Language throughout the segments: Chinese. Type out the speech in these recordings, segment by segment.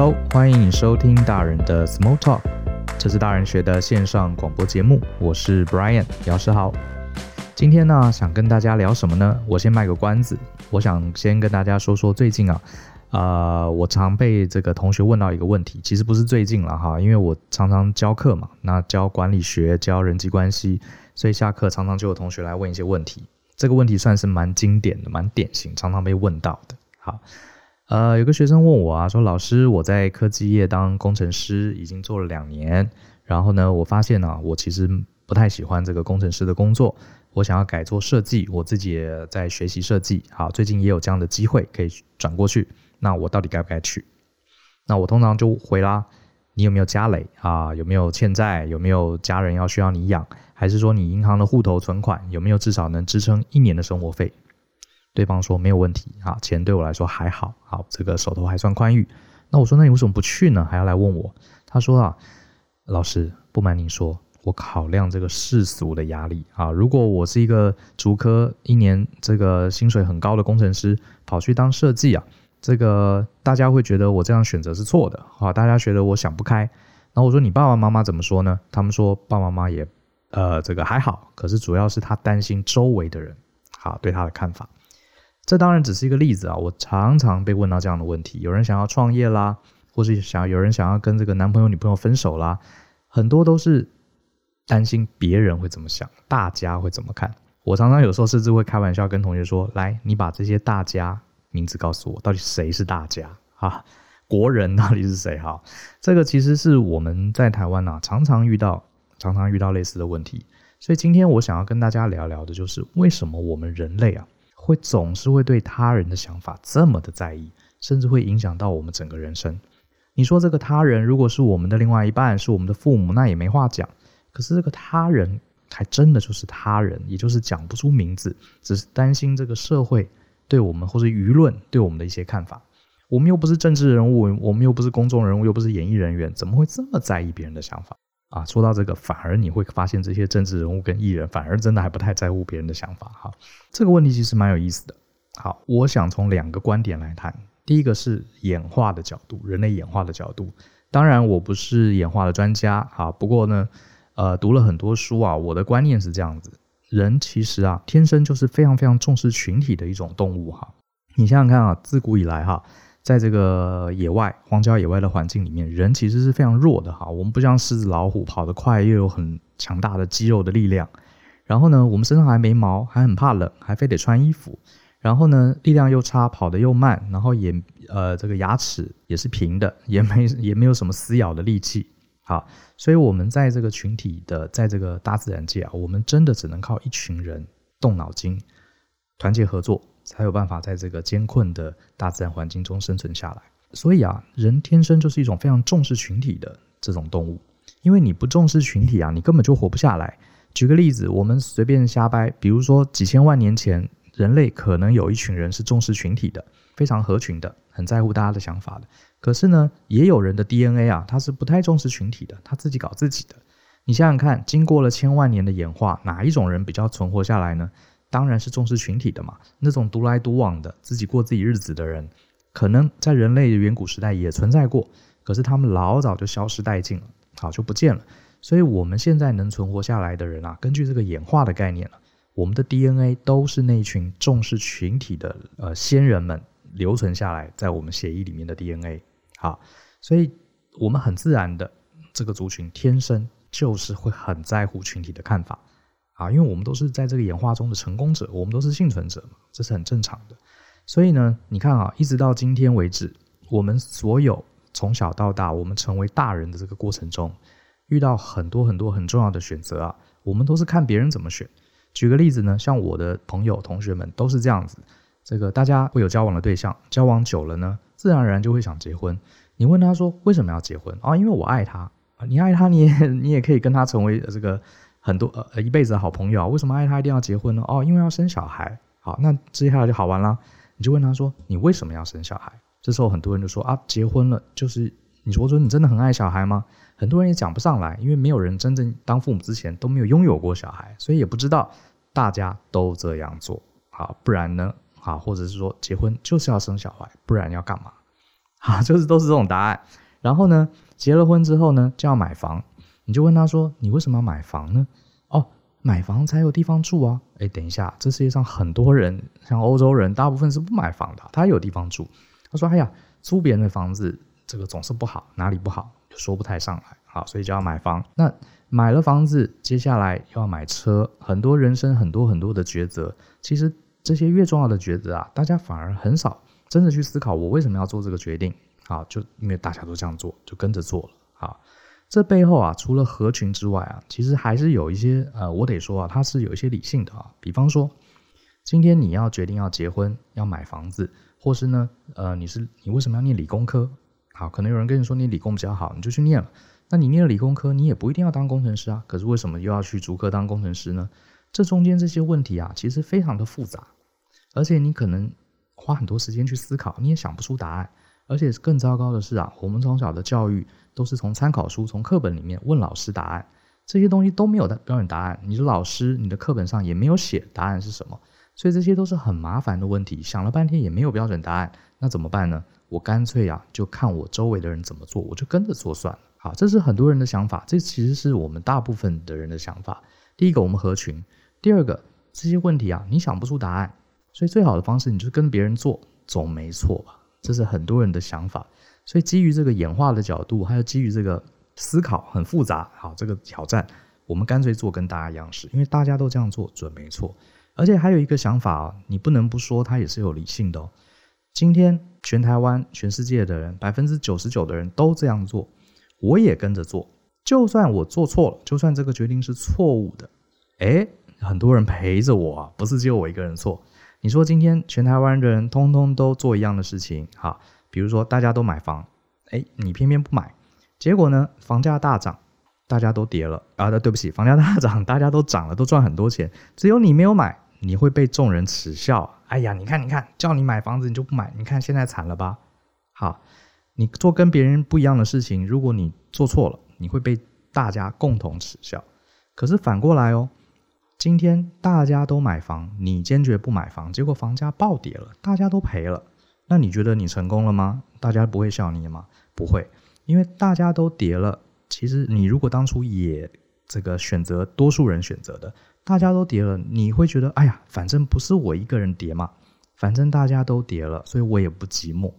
Hello，欢迎收听大人的 Small Talk，这是大人学的线上广播节目，我是 Brian 姚世豪。今天呢，想跟大家聊什么呢？我先卖个关子，我想先跟大家说说最近啊，呃，我常被这个同学问到一个问题，其实不是最近了哈，因为我常常教课嘛，那教管理学、教人际关系，所以下课常常就有同学来问一些问题。这个问题算是蛮经典的、蛮典型，常常被问到的。好，呃，有个学生问我啊，说老师，我在科技业当工程师已经做了两年，然后呢，我发现呢、啊，我其实不太喜欢这个工程师的工作，我想要改做设计，我自己也在学习设计。好，最近也有这样的机会可以转过去，那我到底该不该去？那我通常就回啦，你有没有家累啊？有没有欠债？有没有家人要需要你养？还是说你银行的户头存款有没有至少能支撑一年的生活费？对方说没有问题，啊，钱对我来说还好，好，这个手头还算宽裕。那我说，那你为什么不去呢？还要来问我？他说啊，老师，不瞒您说，我考量这个世俗的压力啊，如果我是一个竹科一年这个薪水很高的工程师，跑去当设计啊，这个大家会觉得我这样选择是错的，啊，大家觉得我想不开。然后我说，你爸爸妈妈怎么说呢？他们说爸爸妈妈也。呃，这个还好，可是主要是他担心周围的人，好，对他的看法。这当然只是一个例子啊，我常常被问到这样的问题：有人想要创业啦，或是想有人想要跟这个男朋友女朋友分手啦，很多都是担心别人会怎么想，大家会怎么看。我常常有时候甚至会开玩笑跟同学说：“来，你把这些大家名字告诉我，到底谁是大家啊？国人到底是谁？哈，这个其实是我们在台湾啊，常常遇到。”常常遇到类似的问题，所以今天我想要跟大家聊聊的，就是为什么我们人类啊，会总是会对他人的想法这么的在意，甚至会影响到我们整个人生。你说这个他人如果是我们的另外一半，是我们的父母，那也没话讲。可是这个他人还真的就是他人，也就是讲不出名字，只是担心这个社会对我们或者舆论对我们的一些看法。我们又不是政治人物，我们又不是公众人物，又不是演艺人员，怎么会这么在意别人的想法？啊，说到这个，反而你会发现这些政治人物跟艺人，反而真的还不太在乎别人的想法。哈，这个问题其实蛮有意思的。好，我想从两个观点来谈。第一个是演化的角度，人类演化的角度。当然，我不是演化的专家。哈，不过呢，呃，读了很多书啊，我的观念是这样子：人其实啊，天生就是非常非常重视群体的一种动物。哈，你想想看啊，自古以来哈。在这个野外、荒郊野外的环境里面，人其实是非常弱的哈。我们不像狮子、老虎跑得快，又有很强大的肌肉的力量。然后呢，我们身上还没毛，还很怕冷，还非得穿衣服。然后呢，力量又差，跑得又慢，然后也呃，这个牙齿也是平的，也没也没有什么撕咬的力气。好，所以我们在这个群体的，在这个大自然界啊，我们真的只能靠一群人动脑筋，团结合作。才有办法在这个艰困的大自然环境中生存下来。所以啊，人天生就是一种非常重视群体的这种动物。因为你不重视群体啊，你根本就活不下来。举个例子，我们随便瞎掰，比如说几千万年前，人类可能有一群人是重视群体的，非常合群的，很在乎大家的想法的。可是呢，也有人的 DNA 啊，他是不太重视群体的，他自己搞自己的。你想想看，经过了千万年的演化，哪一种人比较存活下来呢？当然是重视群体的嘛，那种独来独往的、自己过自己日子的人，可能在人类远古时代也存在过，可是他们老早就消失殆尽了，好，就不见了。所以我们现在能存活下来的人啊，根据这个演化的概念了，我们的 DNA 都是那群重视群体的呃先人们留存下来在我们血液里面的 DNA。好，所以我们很自然的这个族群天生就是会很在乎群体的看法。啊，因为我们都是在这个演化中的成功者，我们都是幸存者嘛，这是很正常的。所以呢，你看啊，一直到今天为止，我们所有从小到大，我们成为大人的这个过程中，遇到很多很多很重要的选择啊，我们都是看别人怎么选。举个例子呢，像我的朋友、同学们都是这样子，这个大家会有交往的对象，交往久了呢，自然而然就会想结婚。你问他说为什么要结婚啊？因为我爱他啊，你爱他，你也你也可以跟他成为这个。很多呃一辈子的好朋友啊，为什么爱他一定要结婚呢？哦，因为要生小孩。好，那接下来就好玩了。你就问他说：“你为什么要生小孩？”这时候很多人就说：“啊，结婚了就是你说说你真的很爱小孩吗？”很多人也讲不上来，因为没有人真正当父母之前都没有拥有过小孩，所以也不知道大家都这样做。好，不然呢？好，或者是说结婚就是要生小孩，不然要干嘛？好，就是都是这种答案。然后呢，结了婚之后呢，就要买房，你就问他说：“你为什么要买房呢？”哦，买房才有地方住啊。哎，等一下，这世界上很多人，像欧洲人，大部分是不买房的，他有地方住。他说：“哎呀，租别人的房子，这个总是不好，哪里不好，就说不太上来。好，所以就要买房。那买了房子，接下来又要买车，很多人生很多很多的抉择。其实这些越重要的抉择啊，大家反而很少真的去思考，我为什么要做这个决定。”好，就因为大家都这样做，就跟着做了。好，这背后啊，除了合群之外啊，其实还是有一些呃，我得说啊，它是有一些理性的啊。比方说，今天你要决定要结婚、要买房子，或是呢，呃，你是你为什么要念理工科？好，可能有人跟你说你理工比较好，你就去念了。那你念了理工科，你也不一定要当工程师啊。可是为什么又要去逐科当工程师呢？这中间这些问题啊，其实非常的复杂，而且你可能花很多时间去思考，你也想不出答案。而且更糟糕的是啊，我们从小的教育都是从参考书、从课本里面问老师答案，这些东西都没有标准答案。你的老师、你的课本上也没有写答案是什么，所以这些都是很麻烦的问题。想了半天也没有标准答案，那怎么办呢？我干脆啊，就看我周围的人怎么做，我就跟着做算了。好，这是很多人的想法，这其实是我们大部分的人的想法。第一个，我们合群；第二个，这些问题啊，你想不出答案，所以最好的方式，你就跟别人做，总没错吧？这是很多人的想法，所以基于这个演化的角度，还有基于这个思考很复杂，好，这个挑战，我们干脆做跟大家一样式，因为大家都这样做准没错。而且还有一个想法啊，你不能不说它也是有理性的哦。今天全台湾、全世界的人，百分之九十九的人都这样做，我也跟着做。就算我做错了，就算这个决定是错误的，诶，很多人陪着我啊，不是只有我一个人错。你说今天全台湾人通通都做一样的事情，哈，比如说大家都买房，哎，你偏偏不买，结果呢，房价大涨，大家都跌了啊，对不起，房价大涨，大家都涨了，都赚很多钱，只有你没有买，你会被众人耻笑。哎呀，你看，你看，叫你买房子你就不买，你看现在惨了吧？好，你做跟别人不一样的事情，如果你做错了，你会被大家共同耻笑。可是反过来哦。今天大家都买房，你坚决不买房，结果房价暴跌了，大家都赔了。那你觉得你成功了吗？大家不会笑你吗？不会，因为大家都跌了。其实你如果当初也这个选择多数人选择的，大家都跌了，你会觉得哎呀，反正不是我一个人跌嘛，反正大家都跌了，所以我也不寂寞。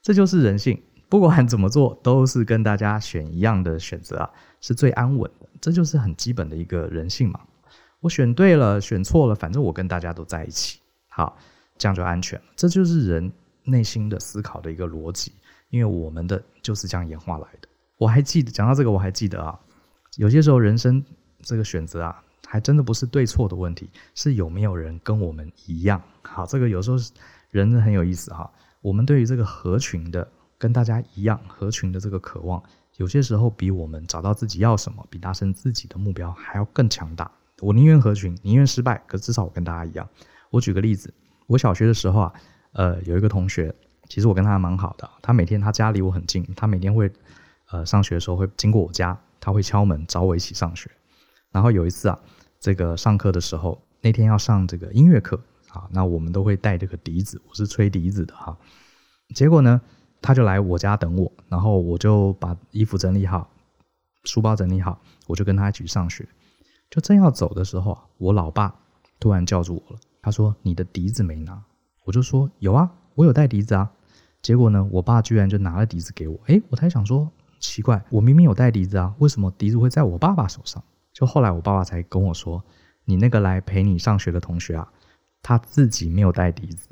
这就是人性，不管怎么做都是跟大家选一样的选择啊，是最安稳的。这就是很基本的一个人性嘛。我选对了，选错了，反正我跟大家都在一起，好，这样就安全了。这就是人内心的思考的一个逻辑，因为我们的就是这样演化来的。我还记得讲到这个，我还记得啊，有些时候人生这个选择啊，还真的不是对错的问题，是有没有人跟我们一样。好，这个有时候人很有意思哈。我们对于这个合群的，跟大家一样合群的这个渴望，有些时候比我们找到自己要什么，比达成自己的目标还要更强大。我宁愿合群，宁愿失败，可至少我跟大家一样。我举个例子，我小学的时候啊，呃，有一个同学，其实我跟他蛮好的。他每天他家离我很近，他每天会，呃，上学的时候会经过我家，他会敲门找我一起上学。然后有一次啊，这个上课的时候，那天要上这个音乐课啊，那我们都会带这个笛子，我是吹笛子的哈。结果呢，他就来我家等我，然后我就把衣服整理好，书包整理好，我就跟他一起上学。就正要走的时候啊，我老爸突然叫住我了。他说：“你的笛子没拿。”我就说：“有啊，我有带笛子啊。”结果呢，我爸居然就拿了笛子给我。诶，我才想说，奇怪，我明明有带笛子啊，为什么笛子会在我爸爸手上？就后来我爸爸才跟我说：“你那个来陪你上学的同学啊，他自己没有带笛子，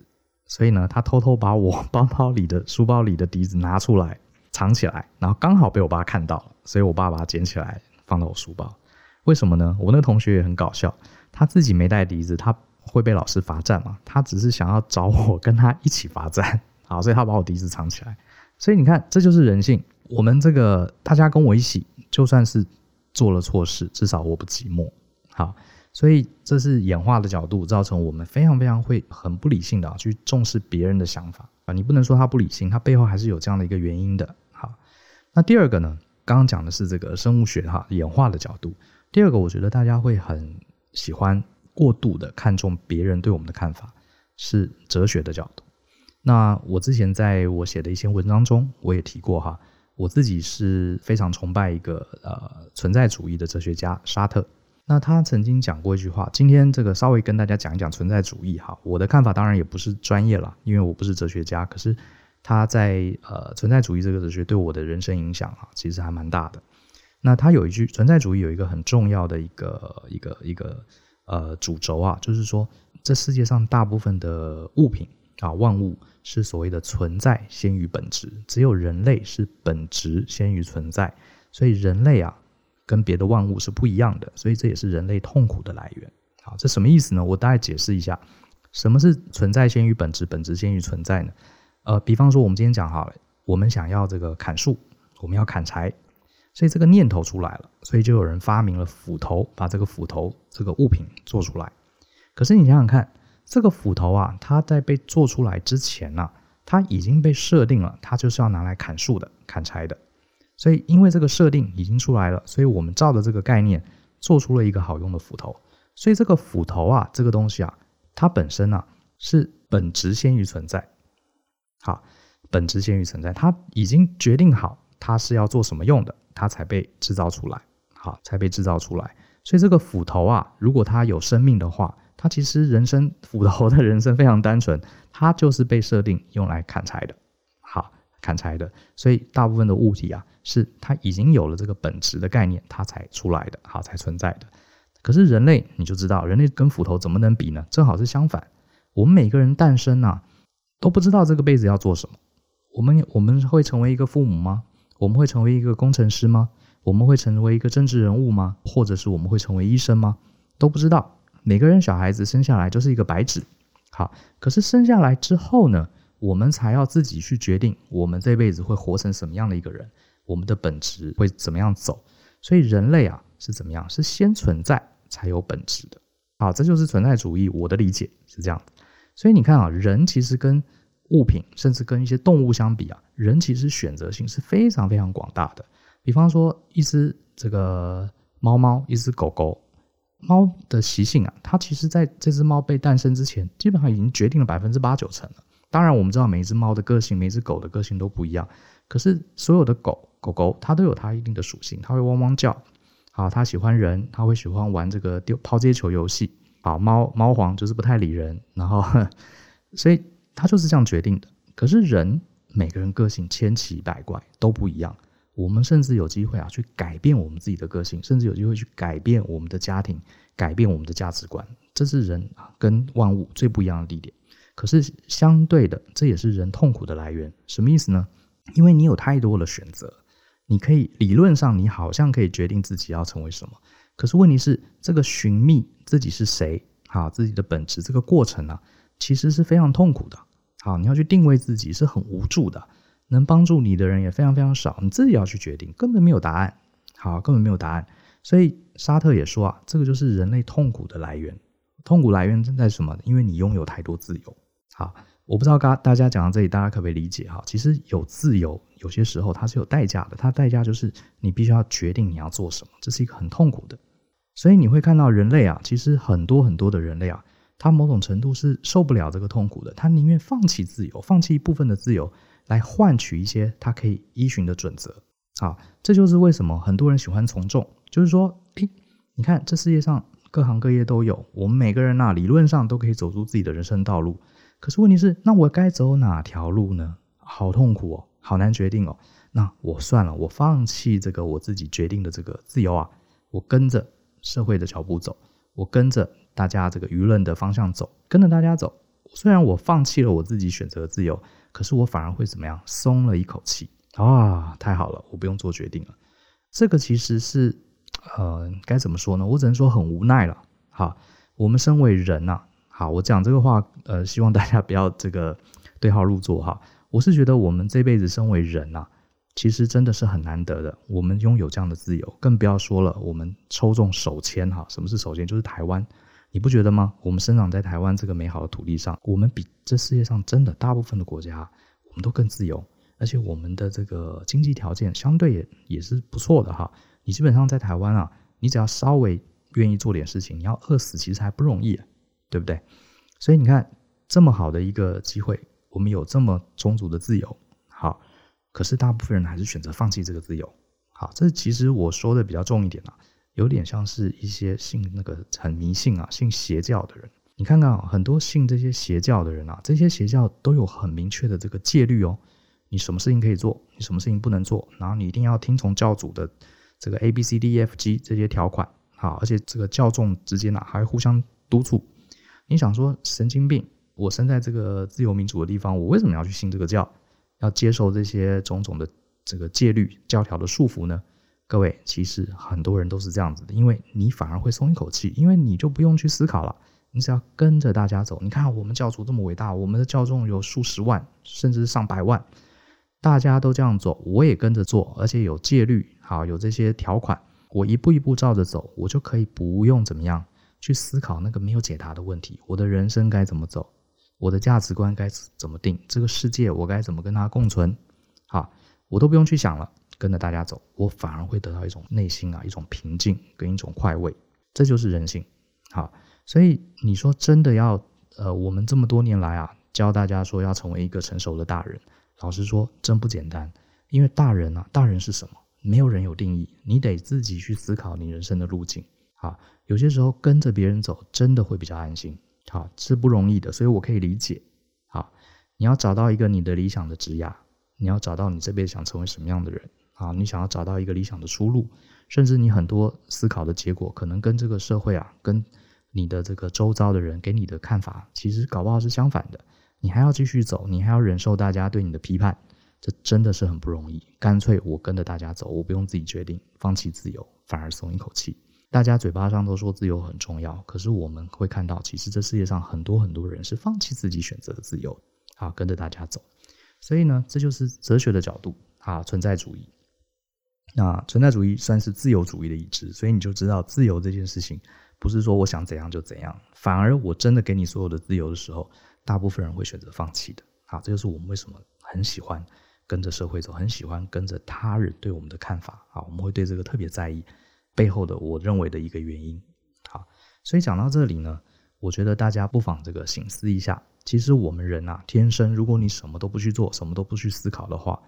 所以呢，他偷偷把我 包包里的书包里的笛子拿出来藏起来，然后刚好被我爸看到了，所以我爸把它捡起来放到我书包。”为什么呢？我那个同学也很搞笑，他自己没带笛子，他会被老师罚站嘛？他只是想要找我跟他一起罚站，好，所以他把我笛子藏起来。所以你看，这就是人性。我们这个大家跟我一起，就算是做了错事，至少我不寂寞。好，所以这是演化的角度，造成我们非常非常会很不理性的去重视别人的想法啊。你不能说他不理性，他背后还是有这样的一个原因的。好，那第二个呢？刚刚讲的是这个生物学哈演化的角度。第二个，我觉得大家会很喜欢过度的看重别人对我们的看法，是哲学的角度。那我之前在我写的一些文章中，我也提过哈，我自己是非常崇拜一个呃存在主义的哲学家沙特。那他曾经讲过一句话，今天这个稍微跟大家讲一讲存在主义哈。我的看法当然也不是专业了，因为我不是哲学家，可是他在呃存在主义这个哲学对我的人生影响啊，其实还蛮大的。那他有一句存在主义有一个很重要的一个一个一个呃主轴啊，就是说这世界上大部分的物品啊万物。是所谓的存在先于本质，只有人类是本质先于存在，所以人类啊跟别的万物是不一样的，所以这也是人类痛苦的来源。好，这什么意思呢？我大概解释一下，什么是存在先于本质，本质先于存在呢？呃，比方说我们今天讲好了，我们想要这个砍树，我们要砍柴，所以这个念头出来了，所以就有人发明了斧头，把这个斧头这个物品做出来。可是你想想看。这个斧头啊，它在被做出来之前呢、它已经被设定了，它就是要拿来砍树的、砍柴的。所以，因为这个设定已经出来了，所以我们照着这个概念做出了一个好用的斧头。所以，这个斧头啊，这个东西啊，它本身呢、啊、是本质先于存在。好，本质先于存在，它已经决定好它是要做什么用的，它才被制造出来。好，才被制造出来。所以，这个斧头啊，如果它有生命的话，它其实人生斧头的人生非常单纯，它就是被设定用来砍柴的，好，砍柴的。所以大部分的物体啊，是它已经有了这个本质的概念，它才出来的，好，才存在的。可是人类你就知道，人类跟斧头怎么能比呢？正好是相反。我们每个人诞生啊，都不知道这个辈子要做什么。我们我们会成为一个父母吗？我们会成为一个工程师吗？我们会成为一个政治人物吗？或者是我们会成为医生吗？都不知道。每个人小孩子生下来就是一个白纸，好，可是生下来之后呢，我们才要自己去决定我们这辈子会活成什么样的一个人，我们的本质会怎么样走。所以人类啊是怎么样？是先存在才有本质的。好，这就是存在主义，我的理解是这样。所以你看啊，人其实跟物品，甚至跟一些动物相比啊，人其实选择性是非常非常广大的。比方说，一只这个猫猫，一只狗狗。猫的习性啊，它其实在这只猫被诞生之前，基本上已经决定了百分之八九成了。当然，我们知道每一只猫的个性，每一只狗的个性都不一样。可是所有的狗狗狗，它都有它一定的属性，它会汪汪叫。好，它喜欢人，它会喜欢玩这个丢抛接球游戏。好，猫猫皇就是不太理人，然后 所以他就是这样决定的。可是人每个人个性千奇百怪，都不一样。我们甚至有机会啊，去改变我们自己的个性，甚至有机会去改变我们的家庭，改变我们的价值观。这是人啊，跟万物最不一样的地点。可是相对的，这也是人痛苦的来源。什么意思呢？因为你有太多的选择，你可以理论上你好像可以决定自己要成为什么。可是问题是，这个寻觅自己是谁，好，自己的本质这个过程啊，其实是非常痛苦的。好，你要去定位自己是很无助的。能帮助你的人也非常非常少，你自己要去决定，根本没有答案。好，根本没有答案。所以沙特也说啊，这个就是人类痛苦的来源。痛苦来源在什么？因为你拥有太多自由。好，我不知道大大家讲到这里，大家可不可以理解？哈，其实有自由，有些时候它是有代价的。它代价就是你必须要决定你要做什么，这是一个很痛苦的。所以你会看到人类啊，其实很多很多的人类啊，他某种程度是受不了这个痛苦的，他宁愿放弃自由，放弃一部分的自由。来换取一些他可以依循的准则，好，这就是为什么很多人喜欢从众。就是说，诶，你看这世界上各行各业都有，我们每个人呐，理论上都可以走出自己的人生道路。可是问题是，那我该走哪条路呢？好痛苦哦，好难决定哦。那我算了，我放弃这个我自己决定的这个自由啊，我跟着社会的脚步走，我跟着大家这个舆论的方向走，跟着大家走。虽然我放弃了我自己选择的自由。可是我反而会怎么样？松了一口气啊！太好了，我不用做决定了。这个其实是，呃，该怎么说呢？我只能说很无奈了。好，我们身为人呐，好，我讲这个话，呃，希望大家不要这个对号入座哈。我是觉得我们这辈子身为人呐，其实真的是很难得的。我们拥有这样的自由，更不要说了，我们抽中手签哈。什么是手签？就是台湾。你不觉得吗？我们生长在台湾这个美好的土地上，我们比这世界上真的大部分的国家，我们都更自由，而且我们的这个经济条件相对也也是不错的哈。你基本上在台湾啊，你只要稍微愿意做点事情，你要饿死其实还不容易，对不对？所以你看这么好的一个机会，我们有这么充足的自由，好，可是大部分人还是选择放弃这个自由。好，这其实我说的比较重一点啊，有点像是一些信那个很迷信啊、信邪教的人。你看看啊，很多信这些邪教的人啊，这些邪教都有很明确的这个戒律哦。你什么事情可以做，你什么事情不能做，然后你一定要听从教主的这个 A B C D E F G 这些条款。好，而且这个教众之间啊，还互相督促。你想说神经病？我生在这个自由民主的地方，我为什么要去信这个教，要接受这些种种的这个戒律教条的束缚呢？各位，其实很多人都是这样子的，因为你反而会松一口气，因为你就不用去思考了，你只要跟着大家走。你看我们教主这么伟大，我们的教众有数十万，甚至上百万，大家都这样走，我也跟着做，而且有戒律，好，有这些条款，我一步一步照着走，我就可以不用怎么样去思考那个没有解答的问题，我的人生该怎么走，我的价值观该怎么定，这个世界我该怎么跟它共存，好，我都不用去想了。跟着大家走，我反而会得到一种内心啊，一种平静跟一种快慰，这就是人性。好，所以你说真的要呃，我们这么多年来啊，教大家说要成为一个成熟的大人，老实说真不简单。因为大人啊，大人是什么？没有人有定义，你得自己去思考你人生的路径。好，有些时候跟着别人走，真的会比较安心。好，是不容易的，所以我可以理解。好，你要找到一个你的理想的职业，你要找到你这辈子想成为什么样的人。啊，你想要找到一个理想的出路，甚至你很多思考的结果，可能跟这个社会啊，跟你的这个周遭的人给你的看法，其实搞不好是相反的。你还要继续走，你还要忍受大家对你的批判，这真的是很不容易。干脆我跟着大家走，我不用自己决定，放弃自由，反而松一口气。大家嘴巴上都说自由很重要，可是我们会看到，其实这世界上很多很多人是放弃自己选择的自由，啊，跟着大家走。所以呢，这就是哲学的角度啊，存在主义。那存在主义算是自由主义的一支，所以你就知道自由这件事情不是说我想怎样就怎样，反而我真的给你所有的自由的时候，大部分人会选择放弃的。好，这就是我们为什么很喜欢跟着社会走，很喜欢跟着他人对我们的看法。好，我们会对这个特别在意背后的我认为的一个原因。好，所以讲到这里呢，我觉得大家不妨这个醒思一下，其实我们人啊，天生如果你什么都不去做，什么都不去思考的话。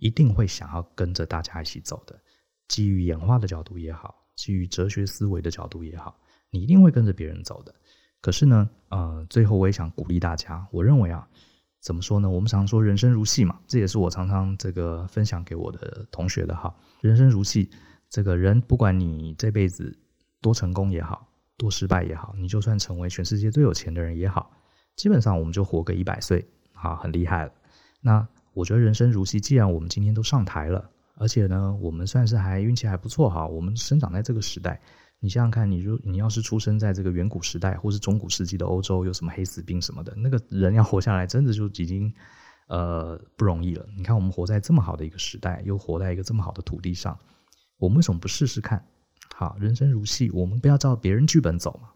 一定会想要跟着大家一起走的，基于演化的角度也好，基于哲学思维的角度也好，你一定会跟着别人走的。可是呢，呃，最后我也想鼓励大家，我认为啊，怎么说呢？我们常说人生如戏嘛，这也是我常常这个分享给我的同学的哈。人生如戏，这个人不管你这辈子多成功也好，多失败也好，你就算成为全世界最有钱的人也好，基本上我们就活个一百岁，好，很厉害了。那我觉得人生如戏，既然我们今天都上台了，而且呢，我们算是还运气还不错哈。我们生长在这个时代，你想想看，你如你要是出生在这个远古时代，或是中古世纪的欧洲，有什么黑死病什么的，那个人要活下来，真的就已经呃不容易了。你看，我们活在这么好的一个时代，又活在一个这么好的土地上，我们为什么不试试看？好，人生如戏，我们不要照别人剧本走嘛。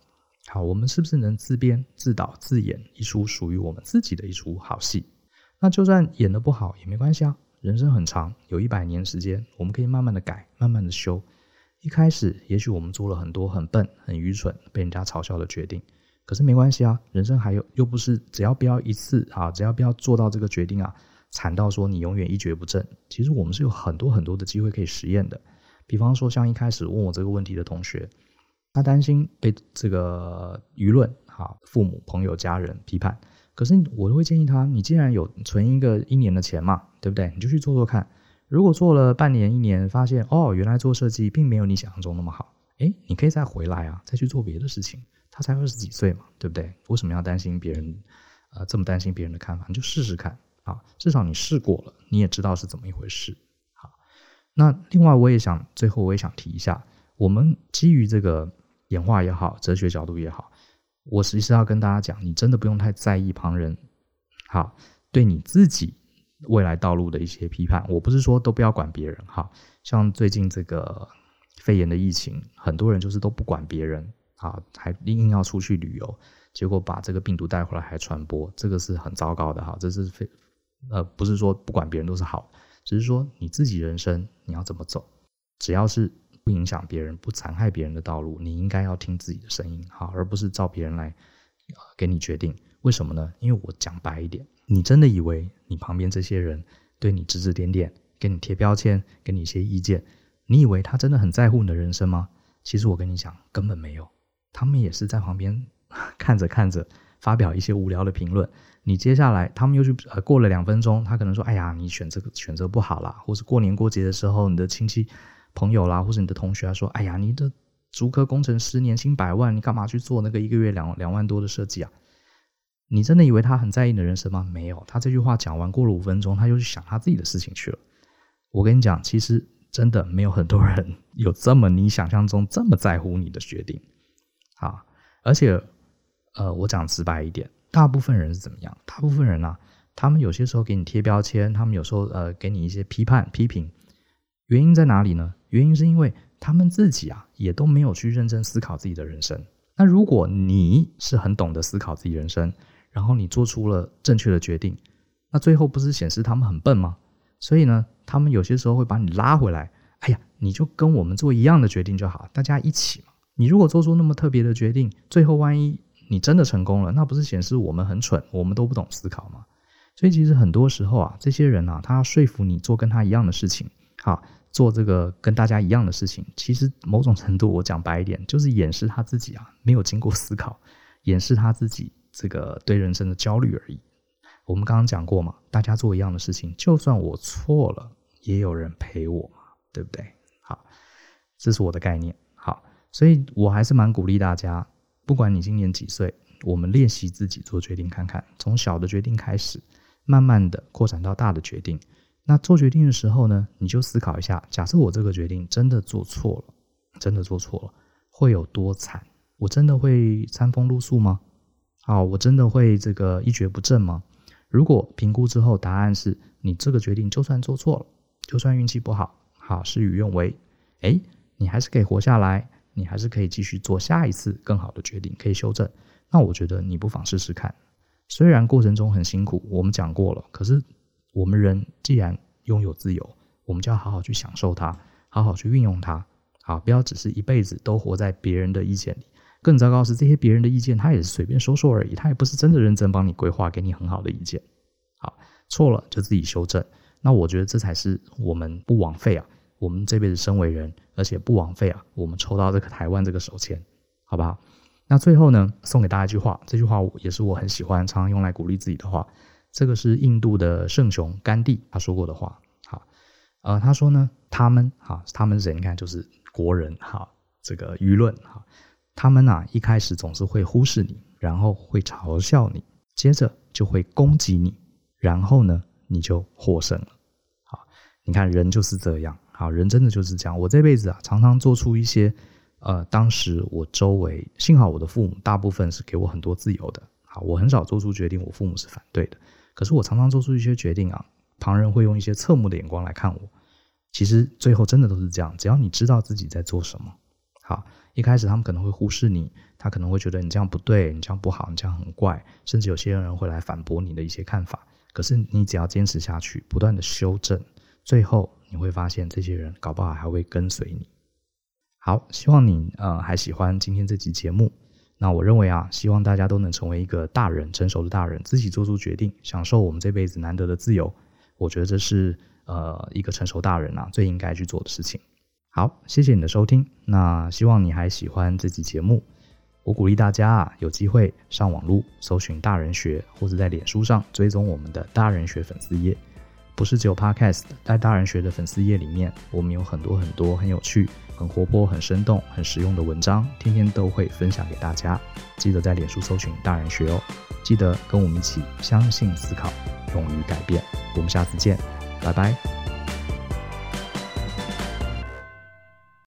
好，我们是不是能自编自导自演一出属于我们自己的一出好戏？那就算演得不好也没关系啊，人生很长，有一百年时间，我们可以慢慢的改，慢慢的修。一开始也许我们做了很多很笨、很愚蠢、被人家嘲笑的决定，可是没关系啊，人生还有，又不是只要不要一次啊，只要不要做到这个决定啊，惨到说你永远一蹶不振。其实我们是有很多很多的机会可以实验的。比方说像一开始问我这个问题的同学，他担心被这个舆论、哈父母、朋友、家人批判。可是我都会建议他，你既然有存一个一年的钱嘛，对不对？你就去做做看。如果做了半年、一年，发现哦，原来做设计并没有你想象中那么好，诶，你可以再回来啊，再去做别的事情。他才二十几岁嘛，对不对？为什么要担心别人？呃，这么担心别人的看法？你就试试看啊，至少你试过了，你也知道是怎么一回事。好，那另外我也想，最后我也想提一下，我们基于这个演化也好，哲学角度也好。我实际上要跟大家讲，你真的不用太在意旁人，好，对你自己未来道路的一些批判。我不是说都不要管别人，哈，像最近这个肺炎的疫情，很多人就是都不管别人，啊，还硬要出去旅游，结果把这个病毒带回来还传播，这个是很糟糕的，哈，这是非，呃，不是说不管别人都是好，只是说你自己人生你要怎么走，只要是。不影响别人，不残害别人的道路，你应该要听自己的声音，好，而不是照别人来给你决定。为什么呢？因为我讲白一点，你真的以为你旁边这些人对你指指点点，给你贴标签，给你一些意见，你以为他真的很在乎你的人生吗？其实我跟你讲，根本没有。他们也是在旁边 看着看着，发表一些无聊的评论。你接下来，他们又去呃过了两分钟，他可能说：“哎呀，你选这个选择不好啦。”或是过年过节的时候，你的亲戚朋友啦，或是你的同学啊说：“哎呀，你的竹科工程师年薪百万，你干嘛去做那个一个月两两万多的设计啊？”你真的以为他很在意你的人生吗？没有，他这句话讲完过了五分钟，他又去想他自己的事情去了。我跟你讲，其实真的没有很多人有这么你想象中这么在乎你的决定。啊，而且，呃，我讲直白一点，大部分人是怎么样？大部分人啊，他们有些时候给你贴标签，他们有时候呃给你一些批判批评，原因在哪里呢？原因是因为他们自己啊，也都没有去认真思考自己的人生。那如果你是很懂得思考自己人生，然后你做出了正确的决定，那最后不是显示他们很笨吗？所以呢，他们有些时候会把你拉回来，哎呀，你就跟我们做一样的决定就好，大家一起嘛。你如果做出那么特别的决定，最后万一你真的成功了，那不是显示我们很蠢，我们都不懂思考吗？所以其实很多时候啊，这些人啊，他要说服你做跟他一样的事情，好，做这个跟大家一样的事情，其实某种程度我讲白一点，就是掩饰他自己啊，没有经过思考，掩饰他自己这个对人生的焦虑而已。我们刚刚讲过嘛，大家做一样的事情，就算我错了，也有人陪我嘛，对不对？好，这是我的概念。好所以我还是蛮鼓励大家，不管你今年几岁，我们练习自己做决定看看，从小的决定开始，慢慢的扩展到大的决定。那做决定的时候呢，你就思考一下，假设我这个决定真的做错了，真的做错了，会有多惨？我真的会餐风露宿吗？好，我真的会这个一蹶不振吗？如果评估之后答案是你这个决定就算做错了，就算运气不好，好，事与愿违，诶，你还是可以活下来。你还是可以继续做下一次更好的决定，可以修正。那我觉得你不妨试试看。虽然过程中很辛苦，我们讲过了，可是我们人既然拥有自由，我们就要好好去享受它，好好去运用它。好，不要只是一辈子都活在别人的意见里。更糟糕是，这些别人的意见，他也是随便说说而已，他也不是真的认真帮你规划，给你很好的意见。好，错了就自己修正。那我觉得这才是我们不枉费啊。我们这辈子身为人，而且不枉费啊！我们抽到这个台湾这个手签，好不好？那最后呢，送给大家一句话，这句话也是我很喜欢，常常用来鼓励自己的话。这个是印度的圣雄甘地他说过的话。好，呃，他说呢，他们哈，他们人你看就是国人哈，这个舆论哈，他们啊一开始总是会忽视你，然后会嘲笑你，接着就会攻击你，然后呢，你就获胜了。好，你看人就是这样。好，人真的就是这样。我这辈子啊，常常做出一些，呃，当时我周围，幸好我的父母大部分是给我很多自由的。好，我很少做出决定，我父母是反对的。可是我常常做出一些决定啊，旁人会用一些侧目的眼光来看我。其实最后真的都是这样，只要你知道自己在做什么。好，一开始他们可能会忽视你，他可能会觉得你这样不对，你这样不好，你这样很怪，甚至有些人会来反驳你的一些看法。可是你只要坚持下去，不断的修正，最后。你会发现，这些人搞不好还会跟随你。好，希望你呃还喜欢今天这集节目。那我认为啊，希望大家都能成为一个大人，成熟的大人，自己做出决定，享受我们这辈子难得的自由。我觉得这是呃一个成熟大人啊最应该去做的事情。好，谢谢你的收听。那希望你还喜欢这期节目。我鼓励大家啊，有机会上网路搜寻大人学，或者在脸书上追踪我们的大人学粉丝页。不是只有 Podcast，在大人学的粉丝页里面，我们有很多很多很有趣、很活泼、很生动、很实用的文章，天天都会分享给大家。记得在脸书搜寻大人学哦，记得跟我们一起相信、思考、勇于改变。我们下次见，拜拜。